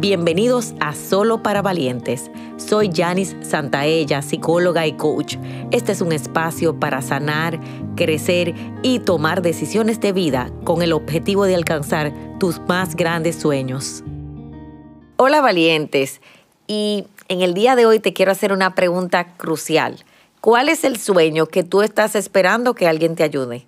Bienvenidos a Solo para Valientes. Soy Janice Santaella, psicóloga y coach. Este es un espacio para sanar, crecer y tomar decisiones de vida con el objetivo de alcanzar tus más grandes sueños. Hola valientes, y en el día de hoy te quiero hacer una pregunta crucial. ¿Cuál es el sueño que tú estás esperando que alguien te ayude?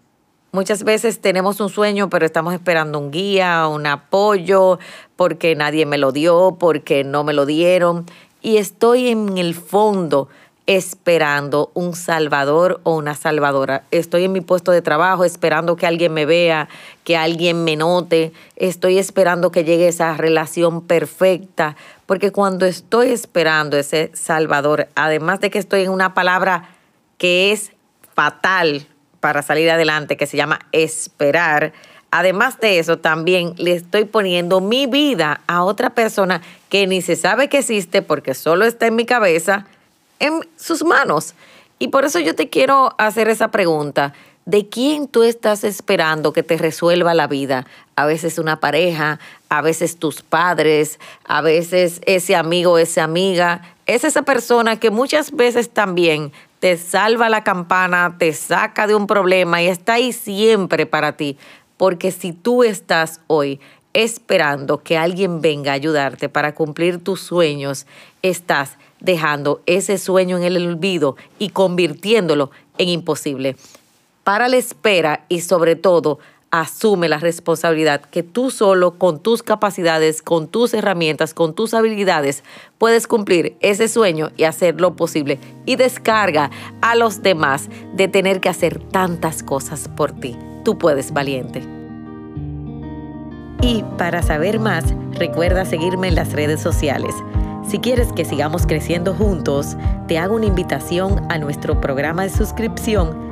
Muchas veces tenemos un sueño, pero estamos esperando un guía, un apoyo, porque nadie me lo dio, porque no me lo dieron. Y estoy en el fondo esperando un salvador o una salvadora. Estoy en mi puesto de trabajo esperando que alguien me vea, que alguien me note. Estoy esperando que llegue esa relación perfecta. Porque cuando estoy esperando ese salvador, además de que estoy en una palabra que es fatal para salir adelante que se llama esperar. Además de eso, también le estoy poniendo mi vida a otra persona que ni se sabe que existe porque solo está en mi cabeza, en sus manos. Y por eso yo te quiero hacer esa pregunta. ¿De quién tú estás esperando que te resuelva la vida? A veces una pareja, a veces tus padres, a veces ese amigo, esa amiga. Es esa persona que muchas veces también te salva la campana, te saca de un problema y está ahí siempre para ti. Porque si tú estás hoy esperando que alguien venga a ayudarte para cumplir tus sueños, estás dejando ese sueño en el olvido y convirtiéndolo en imposible. Para la espera y sobre todo asume la responsabilidad que tú solo con tus capacidades, con tus herramientas, con tus habilidades puedes cumplir ese sueño y hacerlo posible. Y descarga a los demás de tener que hacer tantas cosas por ti. Tú puedes, valiente. Y para saber más, recuerda seguirme en las redes sociales. Si quieres que sigamos creciendo juntos, te hago una invitación a nuestro programa de suscripción